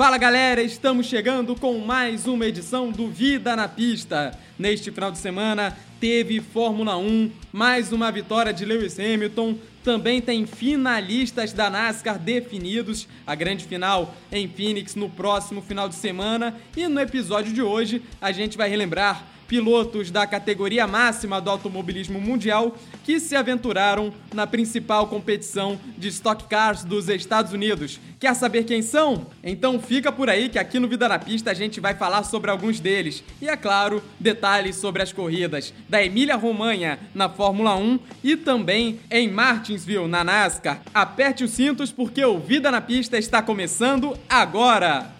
Fala galera, estamos chegando com mais uma edição do Vida na Pista. Neste final de semana teve Fórmula 1, mais uma vitória de Lewis Hamilton, também tem finalistas da NASCAR definidos, a grande final em Phoenix no próximo final de semana e no episódio de hoje a gente vai relembrar pilotos da categoria máxima do automobilismo mundial que se aventuraram na principal competição de Stock Cars dos Estados Unidos. Quer saber quem são? Então fica por aí que aqui no Vida na Pista a gente vai falar sobre alguns deles. E é claro, detalhes sobre as corridas da Emília Romanha na Fórmula 1 e também em Martinsville na NASCAR. Aperte os cintos porque o Vida na Pista está começando agora!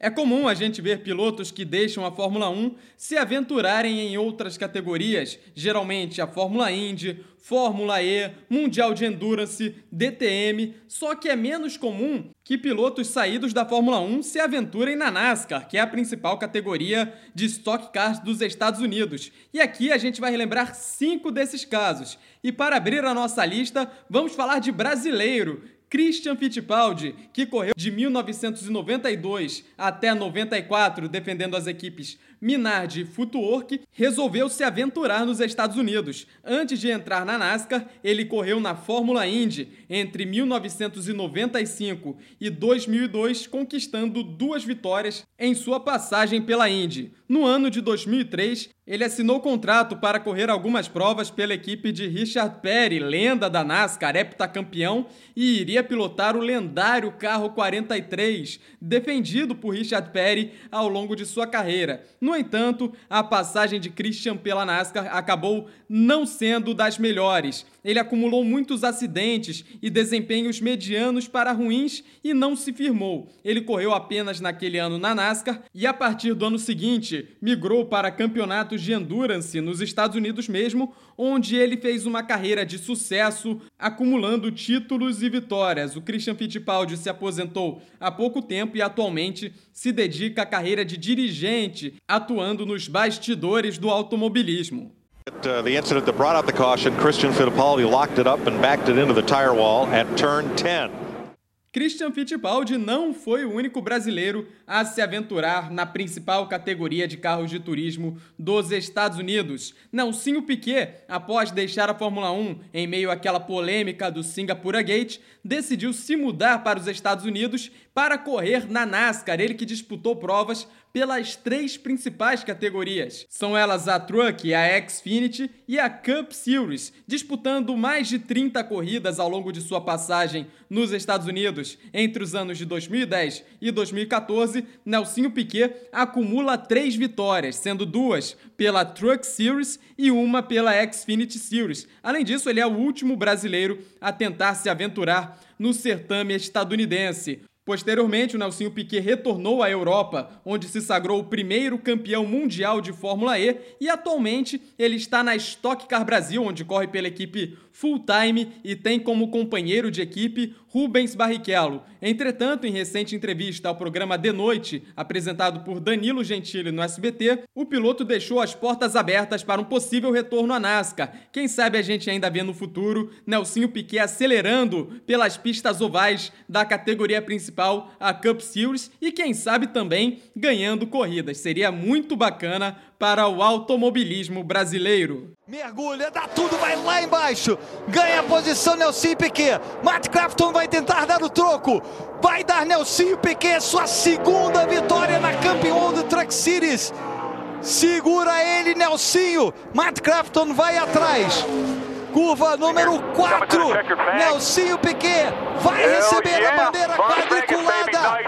É comum a gente ver pilotos que deixam a Fórmula 1 se aventurarem em outras categorias, geralmente a Fórmula Indy, Fórmula E, Mundial de Endurance, DTM, só que é menos comum que pilotos saídos da Fórmula 1 se aventurem na NASCAR, que é a principal categoria de Stock Cars dos Estados Unidos. E aqui a gente vai relembrar cinco desses casos. E para abrir a nossa lista, vamos falar de brasileiro Christian Fittipaldi, que correu de 1992 até 94 defendendo as equipes Minardi Footwork, resolveu se aventurar nos Estados Unidos. Antes de entrar na NASCAR, ele correu na Fórmula Indy entre 1995 e 2002, conquistando duas vitórias em sua passagem pela Indy. No ano de 2003, ele assinou contrato para correr algumas provas pela equipe de Richard Petty, lenda da NASCAR, heptacampeão, e iria pilotar o lendário carro 43, defendido por Richard Petty ao longo de sua carreira. No entanto, a passagem de Christian pela NASCAR acabou não sendo das melhores. Ele acumulou muitos acidentes e desempenhos medianos para ruins e não se firmou. Ele correu apenas naquele ano na NASCAR e a partir do ano seguinte migrou para campeonatos de endurance nos Estados Unidos mesmo, onde ele fez uma carreira de sucesso, acumulando títulos e vitórias. O Christian Fittipaldi se aposentou há pouco tempo e atualmente se dedica à carreira de dirigente, atuando nos bastidores do automobilismo. Uh, the incident that brought out the caution, Christian Fittipaldi locked it up and backed it into the tire wall at turn 10. Christian Fittipaldi não foi o único brasileiro a se aventurar na principal categoria de carros de turismo dos Estados Unidos. Nelsinho Piquet, após deixar a Fórmula 1 em meio àquela polêmica do Singapura Gate, decidiu se mudar para os Estados Unidos para correr na NASCAR, ele que disputou provas pelas três principais categorias. São elas a Truck, a Xfinity e a Cup Series, disputando mais de 30 corridas ao longo de sua passagem nos Estados Unidos. Entre os anos de 2010 e 2014, Nelsinho Piquet acumula três vitórias, sendo duas pela Truck Series e uma pela Xfinity Series. Além disso, ele é o último brasileiro a tentar se aventurar no certame estadunidense. Posteriormente, o Nelsinho Piquet retornou à Europa, onde se sagrou o primeiro campeão mundial de Fórmula E e atualmente ele está na Stock Car Brasil, onde corre pela equipe full time e tem como companheiro de equipe Rubens Barrichello. Entretanto, em recente entrevista ao programa De Noite, apresentado por Danilo Gentili no SBT, o piloto deixou as portas abertas para um possível retorno à NASCAR. Quem sabe a gente ainda vê no futuro Nelsinho Piquet acelerando pelas pistas ovais da categoria principal, a Cup Series, e quem sabe também ganhando corridas. Seria muito bacana para o automobilismo brasileiro. Mergulha, dá tudo, vai lá embaixo. Ganha a posição Nelson Piquet. Matt Crafton vai tentar dar o troco. Vai dar Nelson Piquet sua segunda vitória na campeão do Truck Series. Segura ele, Nelsinho. Matt Crafton vai atrás. Curva número 4. Nelsinho Piquet vai receber a bandeira quadriculada.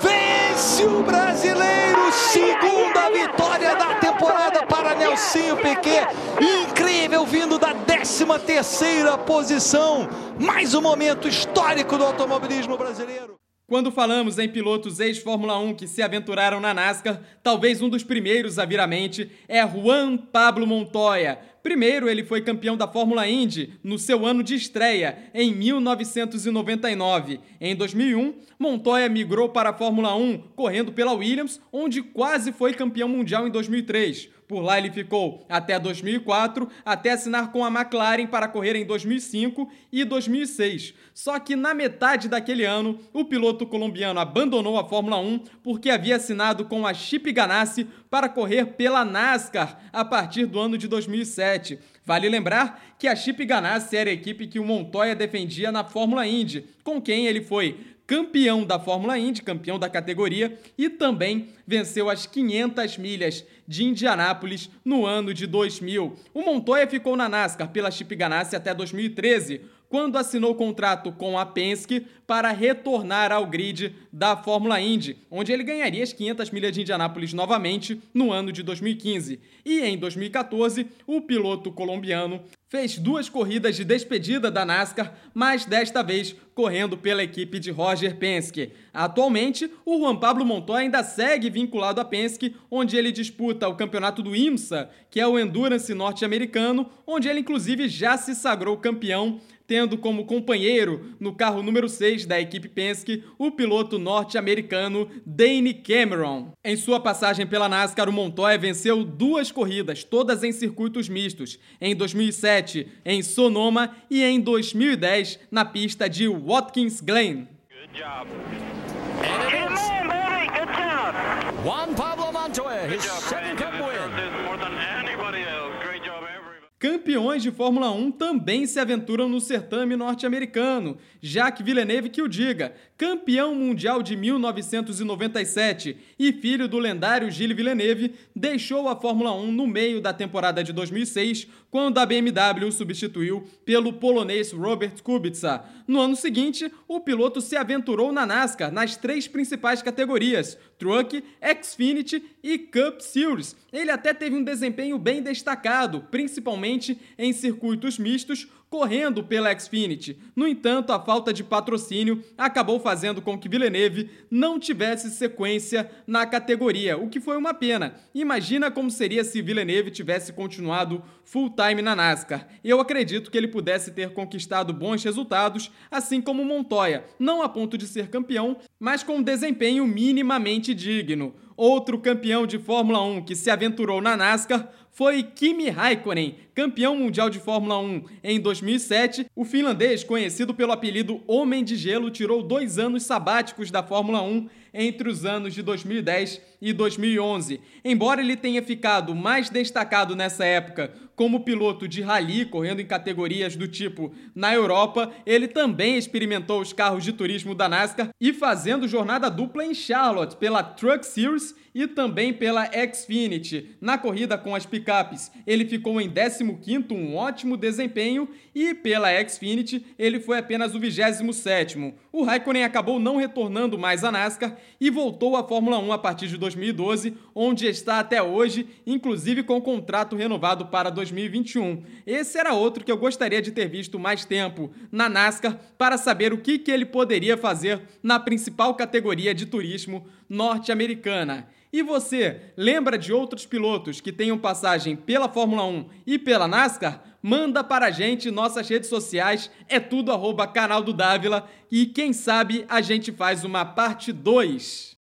Vence o brasileiro. Segunda vitória da temporada para Nelsinho Piquet. Incrível vindo da 13 terceira posição. Mais um momento histórico do automobilismo brasileiro. Quando falamos em pilotos ex-Fórmula 1 que se aventuraram na NASCAR, talvez um dos primeiros a vir à mente é Juan Pablo Montoya, Primeiro, ele foi campeão da Fórmula Indy no seu ano de estreia, em 1999. Em 2001, Montoya migrou para a Fórmula 1, correndo pela Williams, onde quase foi campeão mundial em 2003. Por lá ele ficou até 2004, até assinar com a McLaren para correr em 2005 e 2006. Só que na metade daquele ano, o piloto colombiano abandonou a Fórmula 1 porque havia assinado com a Chip Ganassi para correr pela NASCAR a partir do ano de 2007. Vale lembrar que a Chip Ganassi era a equipe que o Montoya defendia na Fórmula Indy, com quem ele foi campeão da Fórmula Indy, campeão da categoria, e também venceu as 500 milhas de Indianápolis no ano de 2000. O Montoya ficou na NASCAR pela Chip Ganassi até 2013, quando assinou contrato com a Penske para retornar ao grid da Fórmula Indy, onde ele ganharia as 500 milhas de Indianápolis novamente no ano de 2015. E em 2014, o piloto colombiano fez duas corridas de despedida da NASCAR, mas desta vez correndo pela equipe de Roger Penske. Atualmente, o Juan Pablo Montoya ainda segue vinculado à Penske, onde ele disputa o campeonato do IMSA, que é o Endurance norte-americano, onde ele inclusive já se sagrou campeão tendo como companheiro no carro número 6 da equipe Penske o piloto norte-americano Dane Cameron. Em sua passagem pela NASCAR, o Montoya venceu duas corridas, todas em circuitos mistos, em 2007 em Sonoma e em 2010 na pista de Watkins Glen. Good job. Juan Pablo Montoya, his second cup win. Campeões de Fórmula 1 também se aventuram no certame norte-americano. Jacques Villeneuve que o diga, campeão mundial de 1997 e filho do lendário Gilles Villeneuve, deixou a Fórmula 1 no meio da temporada de 2006, quando a BMW o substituiu pelo polonês Robert Kubica. No ano seguinte, o piloto se aventurou na NASCAR nas três principais categorias: Truck, Xfinity e Cup Series. Ele até teve um desempenho bem destacado, principalmente em circuitos mistos, correndo pela Xfinity. No entanto, a falta de patrocínio acabou fazendo com que Villeneuve não tivesse sequência na categoria, o que foi uma pena. Imagina como seria se Villeneuve tivesse continuado full-time na NASCAR. Eu acredito que ele pudesse ter conquistado bons resultados, assim como Montoya, não a ponto de ser campeão, mas com um desempenho minimamente digno. Outro campeão de Fórmula 1 que se aventurou na NASCAR foi Kimi Raikkonen, campeão mundial de Fórmula 1 em 2007. O finlandês, conhecido pelo apelido Homem de Gelo, tirou dois anos sabáticos da Fórmula 1 entre os anos de 2010 e 2011. Embora ele tenha ficado mais destacado nessa época como piloto de rally, correndo em categorias do tipo na Europa, ele também experimentou os carros de turismo da NASCAR e fazendo jornada dupla em Charlotte pela Truck Series e também pela Xfinity. Na corrida com as picapes, ele ficou em 15º, um ótimo desempenho, e pela Xfinity ele foi apenas o 27º. O Raikkonen acabou não retornando mais à NASCAR e voltou à Fórmula 1 a partir de 2012, onde está até hoje, inclusive com contrato renovado para 2021. Esse era outro que eu gostaria de ter visto mais tempo na NASCAR para saber o que, que ele poderia fazer na principal categoria de turismo norte-americana. E você, lembra de outros pilotos que tenham passagem pela Fórmula 1 e pela NASCAR? Manda para a gente nossas redes sociais, é tudo arroba canal do Dávila e quem sabe a gente faz uma parte 2.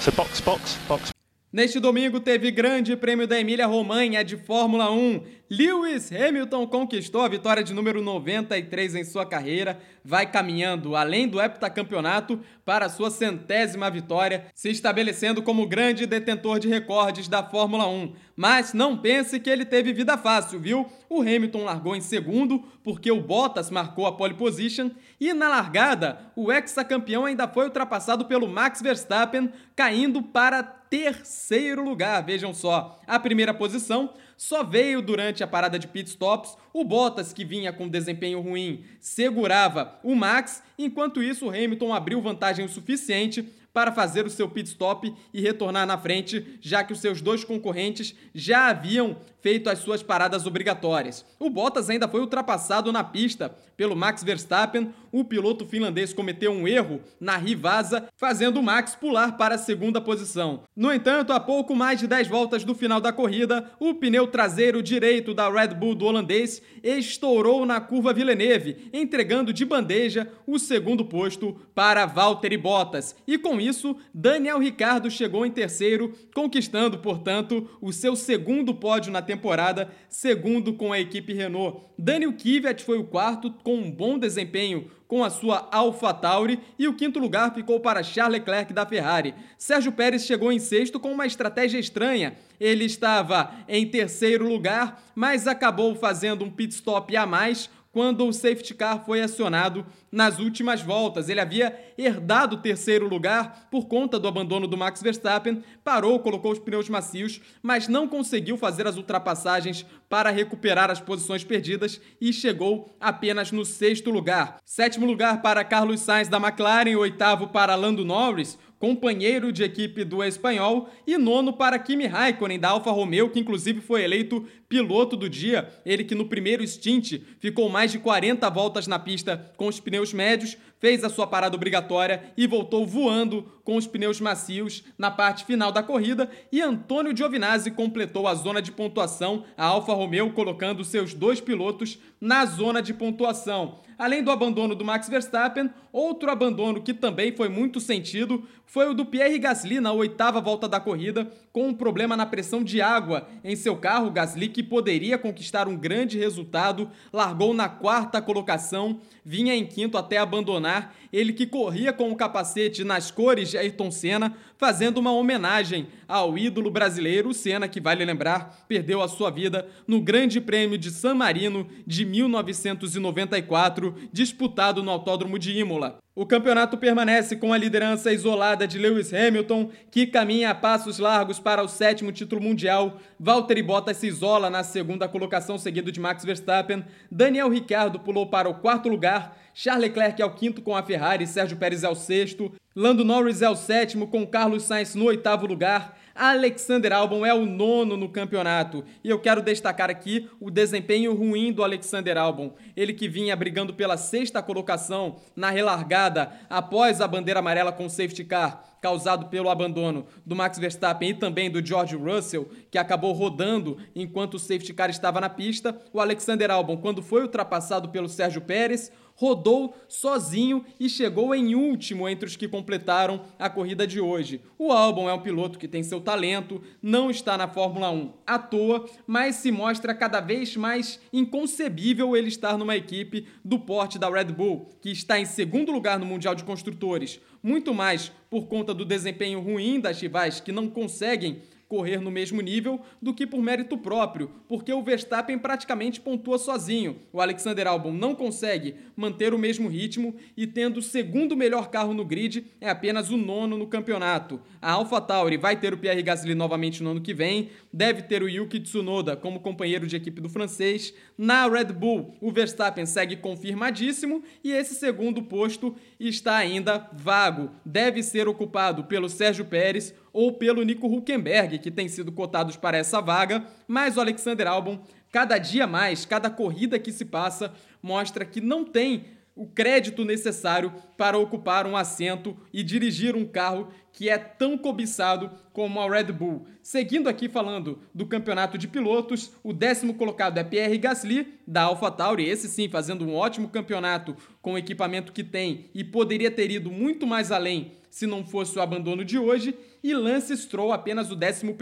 So box, box, box. Neste domingo teve grande prêmio da Emília Romanha de Fórmula 1. Lewis Hamilton conquistou a vitória de número 93 em sua carreira, vai caminhando além do heptacampeonato para sua centésima vitória, se estabelecendo como grande detentor de recordes da Fórmula 1. Mas não pense que ele teve vida fácil, viu? O Hamilton largou em segundo porque o Bottas marcou a pole position e na largada o ex-campeão ainda foi ultrapassado pelo Max Verstappen, caindo para terceiro lugar. Vejam só, a primeira posição só veio durante a parada de pit stops. O Bottas, que vinha com desempenho ruim, segurava o Max. Enquanto isso, o Hamilton abriu vantagem o suficiente para fazer o seu pit stop e retornar na frente, já que os seus dois concorrentes já haviam feito as suas paradas obrigatórias. O Bottas ainda foi ultrapassado na pista pelo Max Verstappen. O piloto finlandês cometeu um erro na rivasa, fazendo o Max pular para a segunda posição. No entanto, a pouco mais de 10 voltas do final da corrida, o pneu traseiro direito da Red Bull do holandês estourou na curva Villeneuve, entregando de bandeja o segundo posto para Valtteri Bottas. E com isso, Daniel Ricciardo chegou em terceiro, conquistando, portanto, o seu segundo pódio na temporada, segundo com a equipe Renault. Daniel Kvyat foi o quarto, com um bom desempenho com a sua AlphaTauri e o quinto lugar ficou para Charles Leclerc da Ferrari. Sérgio Pérez chegou em sexto com uma estratégia estranha. Ele estava em terceiro lugar, mas acabou fazendo um pit stop a mais quando o safety car foi acionado nas últimas voltas. Ele havia herdado o terceiro lugar por conta do abandono do Max Verstappen, parou, colocou os pneus macios, mas não conseguiu fazer as ultrapassagens para recuperar as posições perdidas e chegou apenas no sexto lugar. Sétimo lugar para Carlos Sainz da McLaren, oitavo para Lando Norris, companheiro de equipe do espanhol, e nono para Kimi Raikkonen da Alfa Romeo, que inclusive foi eleito piloto do dia. Ele que no primeiro stint ficou mais de 40 voltas na pista com os pneus médios, fez a sua parada obrigatória e voltou voando com os pneus macios na parte final da corrida. E Antônio Giovinazzi completou a zona de pontuação, a Alfa Romeo colocando seus dois pilotos na zona de pontuação. Além do abandono do Max Verstappen, outro abandono que também foi muito sentido foi o do Pierre Gasly na oitava volta da corrida, com um problema na pressão de água em seu carro. Gasly, que poderia conquistar um grande resultado, largou na quarta colocação, vinha em quinto até abandonar. Ele que corria com o capacete nas cores de Ayrton Senna, fazendo uma homenagem ao ídolo brasileiro. Senna, que vale lembrar, perdeu a sua vida no Grande Prêmio de San Marino de 1994, disputado no Autódromo de Imola. O campeonato permanece com a liderança isolada de Lewis Hamilton, que caminha a passos largos para o sétimo título mundial. Valtteri Bottas se isola na segunda colocação, seguido de Max Verstappen. Daniel Ricciardo pulou para o quarto lugar. Charles Leclerc é o quinto com a Ferrari, Sérgio Pérez é o sexto. Lando Norris é o sétimo, com Carlos Sainz no oitavo lugar. Alexander Albon é o nono no campeonato. E eu quero destacar aqui o desempenho ruim do Alexander Albon. Ele que vinha brigando pela sexta colocação na relargada após a bandeira amarela com safety car causado pelo abandono do Max Verstappen e também do George Russell, que acabou rodando enquanto o safety car estava na pista. O Alexander Albon, quando foi ultrapassado pelo Sérgio Pérez, rodou sozinho e chegou em último entre os que completaram a corrida de hoje. O Albon é um piloto que tem seu talento, não está na Fórmula 1 à toa, mas se mostra cada vez mais inconcebível ele estar numa equipe do porte da Red Bull, que está em segundo lugar no Mundial de Construtores, muito mais por conta do desempenho ruim das rivais que não conseguem correr no mesmo nível do que por mérito próprio, porque o Verstappen praticamente pontua sozinho. O Alexander Albon não consegue manter o mesmo ritmo e tendo o segundo melhor carro no grid, é apenas o nono no campeonato. A AlphaTauri vai ter o Pierre Gasly novamente no ano que vem, deve ter o Yuki Tsunoda como companheiro de equipe do francês. Na Red Bull, o Verstappen segue confirmadíssimo e esse segundo posto está ainda vago. Deve ser ocupado pelo Sérgio Pérez ou pelo Nico Huckenberg, que tem sido cotados para essa vaga, mas o Alexander Albon, cada dia mais, cada corrida que se passa, mostra que não tem o crédito necessário para ocupar um assento e dirigir um carro que é tão cobiçado como a Red Bull. Seguindo aqui falando do campeonato de pilotos, o décimo colocado é Pierre Gasly, da AlphaTauri, esse sim fazendo um ótimo campeonato com o equipamento que tem e poderia ter ido muito mais além se não fosse o abandono de hoje, e Lance Stroll apenas o 11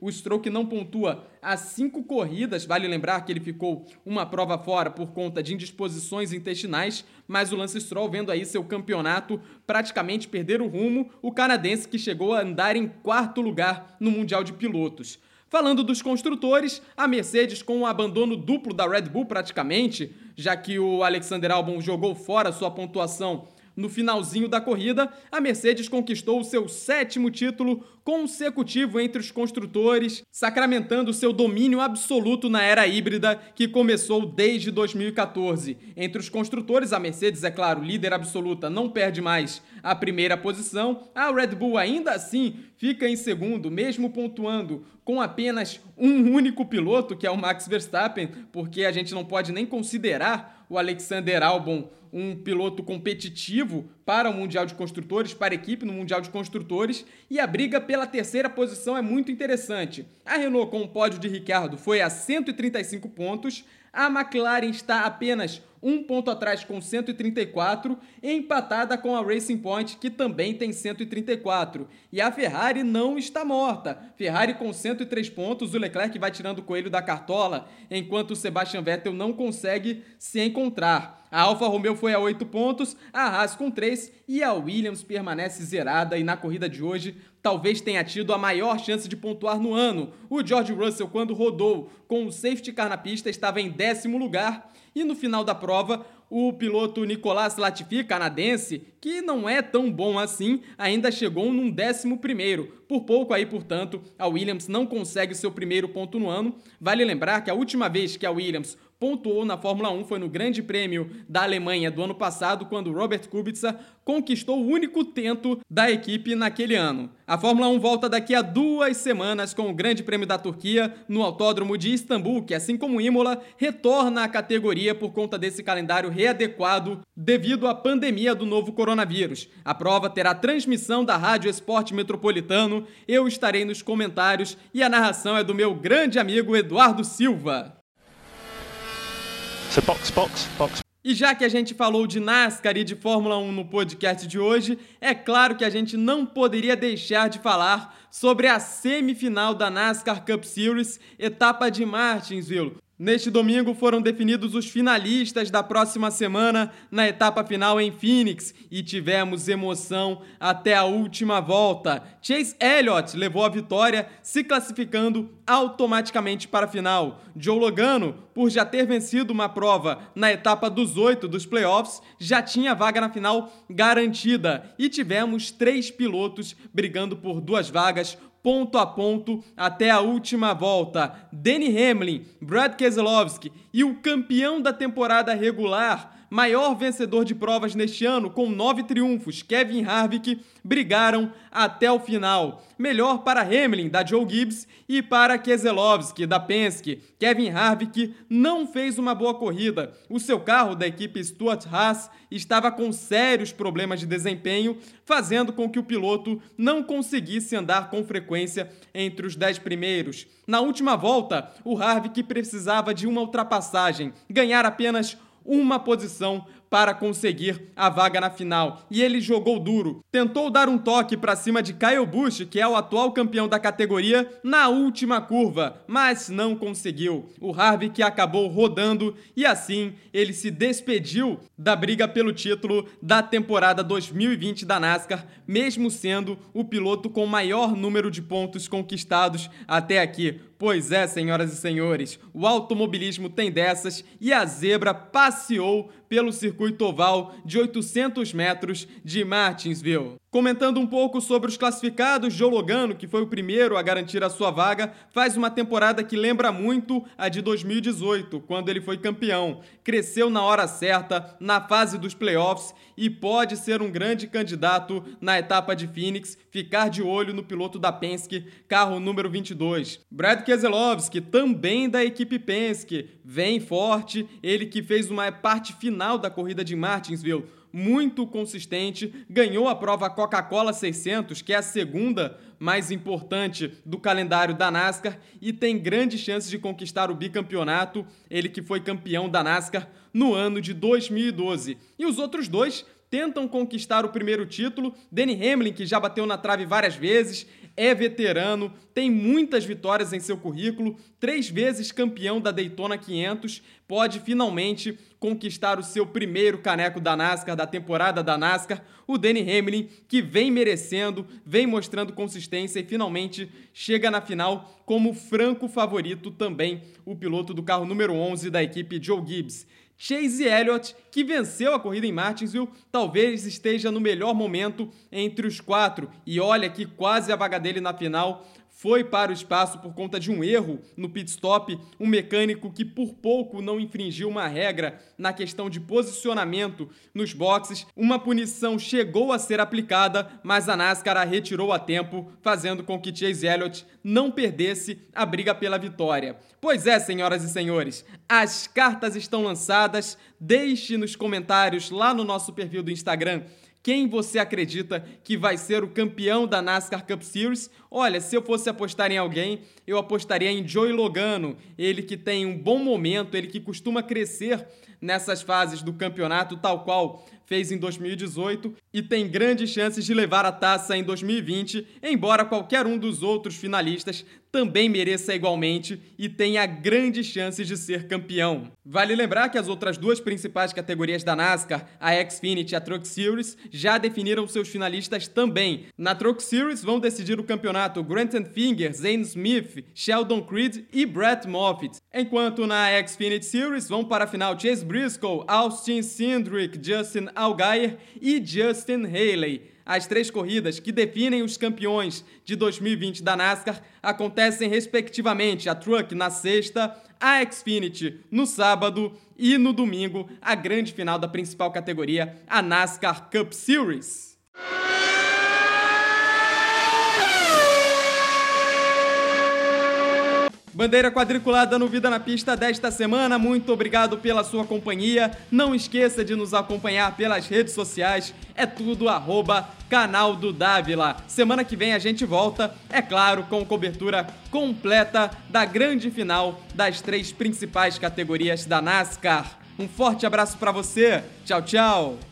o Stroll que não pontua há cinco corridas, vale lembrar que ele ficou uma prova fora por conta de indisposições intestinais, mas o Lance Stroll vendo aí seu campeonato praticamente perder o rumo, o canadense que chegou a andar em quarto lugar no Mundial de Pilotos. Falando dos construtores, a Mercedes com o um abandono duplo da Red Bull praticamente, já que o Alexander Albon jogou fora sua pontuação no finalzinho da corrida, a Mercedes conquistou o seu sétimo título consecutivo entre os construtores, sacramentando seu domínio absoluto na era híbrida que começou desde 2014. Entre os construtores, a Mercedes, é claro, líder absoluta, não perde mais a primeira posição. A Red Bull ainda assim fica em segundo, mesmo pontuando com apenas um único piloto, que é o Max Verstappen, porque a gente não pode nem considerar o Alexander Albon um piloto competitivo para o Mundial de Construtores, para a equipe no Mundial de Construtores, e a briga pela terceira posição é muito interessante. A Renault com o pódio de Ricardo foi a 135 pontos, a McLaren está apenas um ponto atrás com 134, empatada com a Racing Point, que também tem 134. E a Ferrari não está morta. Ferrari com 103 pontos, o Leclerc vai tirando o coelho da cartola, enquanto o Sebastian Vettel não consegue se encontrar. A Alfa Romeo foi a 8 pontos, a Haas com 3 e a Williams permanece zerada e na corrida de hoje talvez tenha tido a maior chance de pontuar no ano. O George Russell, quando rodou com o safety car na pista, estava em décimo lugar e no final da prova, o piloto Nicolas Latifi, canadense, que não é tão bom assim, ainda chegou num décimo primeiro. Por pouco aí, portanto, a Williams não consegue seu primeiro ponto no ano. Vale lembrar que a última vez que a Williams pontuou na Fórmula 1 foi no Grande Prêmio da Alemanha do ano passado, quando Robert Kubica conquistou o único tento da equipe naquele ano. A Fórmula 1 volta daqui a duas semanas com o Grande Prêmio da Turquia no Autódromo de Istambul, que, assim como Imola, retorna à categoria por conta desse calendário readequado devido à pandemia do novo coronavírus. A prova terá transmissão da Rádio Esporte Metropolitano, eu estarei nos comentários e a narração é do meu grande amigo Eduardo Silva. Box, box, box. E já que a gente falou de NASCAR e de Fórmula 1 no podcast de hoje, é claro que a gente não poderia deixar de falar sobre a semifinal da NASCAR Cup Series, etapa de Martinsville. Neste domingo foram definidos os finalistas da próxima semana na etapa final em Phoenix e tivemos emoção até a última volta. Chase Elliott levou a vitória, se classificando automaticamente para a final. Joe Logano, por já ter vencido uma prova na etapa dos oito dos playoffs, já tinha vaga na final garantida. E tivemos três pilotos brigando por duas vagas ponto a ponto até a última volta. Danny Hamlin, Brad Keselowski e o campeão da temporada regular, maior vencedor de provas neste ano, com nove triunfos, Kevin Harvick, brigaram até o final. Melhor para Hamlin, da Joe Gibbs, e para Keselowski, da Penske. Kevin Harvick não fez uma boa corrida. O seu carro, da equipe Stuart Haas, estava com sérios problemas de desempenho, fazendo com que o piloto não conseguisse andar com frequência entre os dez primeiros. Na última volta, o Harvick precisava de uma ultrapassagem, ganhar apenas uma posição para conseguir a vaga na final. E ele jogou duro. Tentou dar um toque para cima de Kyle Busch, que é o atual campeão da categoria, na última curva, mas não conseguiu. O Harvick acabou rodando e assim ele se despediu da briga pelo título da temporada 2020 da NASCAR, mesmo sendo o piloto com maior número de pontos conquistados até aqui. Pois é, senhoras e senhores, o automobilismo tem dessas e a zebra passeou pelo circuito oval de 800 metros de Martinsville. Comentando um pouco sobre os classificados, Joe Logano, que foi o primeiro a garantir a sua vaga, faz uma temporada que lembra muito a de 2018, quando ele foi campeão. Cresceu na hora certa, na fase dos playoffs e pode ser um grande candidato na etapa de Phoenix, ficar de olho no piloto da Penske, carro número 22. Brad Keselowski, também da equipe Penske, vem forte, ele que fez uma parte final da corrida de Martinsville muito consistente, ganhou a prova Coca-Cola 600, que é a segunda mais importante do calendário da NASCAR e tem grandes chances de conquistar o bicampeonato, ele que foi campeão da NASCAR no ano de 2012. E os outros dois tentam conquistar o primeiro título. Danny Hamlin, que já bateu na trave várias vezes, é veterano, tem muitas vitórias em seu currículo, três vezes campeão da Daytona 500, pode finalmente conquistar o seu primeiro caneco da NASCAR, da temporada da NASCAR, o Danny Hamlin, que vem merecendo, vem mostrando consistência e finalmente chega na final como franco favorito também o piloto do carro número 11 da equipe Joe Gibbs. Chase Elliott, que venceu a corrida em Martinsville, talvez esteja no melhor momento entre os quatro. E olha que quase a vaga dele na final foi para o espaço por conta de um erro no pit stop, um mecânico que por pouco não infringiu uma regra na questão de posicionamento nos boxes. Uma punição chegou a ser aplicada, mas a NASCAR a retirou a tempo, fazendo com que Chase Elliott não perdesse a briga pela vitória. Pois é, senhoras e senhores, as cartas estão lançadas. Deixe nos comentários lá no nosso perfil do Instagram quem você acredita que vai ser o campeão da NASCAR Cup Series? Olha, se eu fosse apostar em alguém, eu apostaria em Joey Logano, ele que tem um bom momento, ele que costuma crescer nessas fases do campeonato, tal qual fez em 2018 e tem grandes chances de levar a taça em 2020, embora qualquer um dos outros finalistas também mereça igualmente e tenha grandes chances de ser campeão. Vale lembrar que as outras duas principais categorias da NASCAR, a Xfinity e a Truck Series, já definiram seus finalistas também. Na Truck Series vão decidir o campeonato Grant Finger, Zane Smith, Sheldon Creed e Brett Moffitt, enquanto na Xfinity Series vão para a final Chase Briscoe, Austin Cindric, Justin Allgaier e Justin Haley. As três corridas que definem os campeões de 2020 da NASCAR acontecem respectivamente a Truck na sexta, a Xfinity no sábado e no domingo a grande final da principal categoria, a NASCAR Cup Series. Bandeira quadriculada no Vida na Pista desta semana. Muito obrigado pela sua companhia. Não esqueça de nos acompanhar pelas redes sociais. É tudo arroba canal do Dávila. Semana que vem a gente volta, é claro, com cobertura completa da grande final das três principais categorias da NASCAR. Um forte abraço para você. Tchau, tchau.